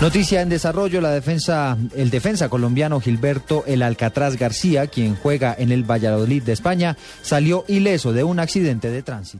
Noticia en desarrollo, la defensa, el defensa colombiano Gilberto El Alcatraz García, quien juega en el Valladolid de España, salió ileso de un accidente de tránsito.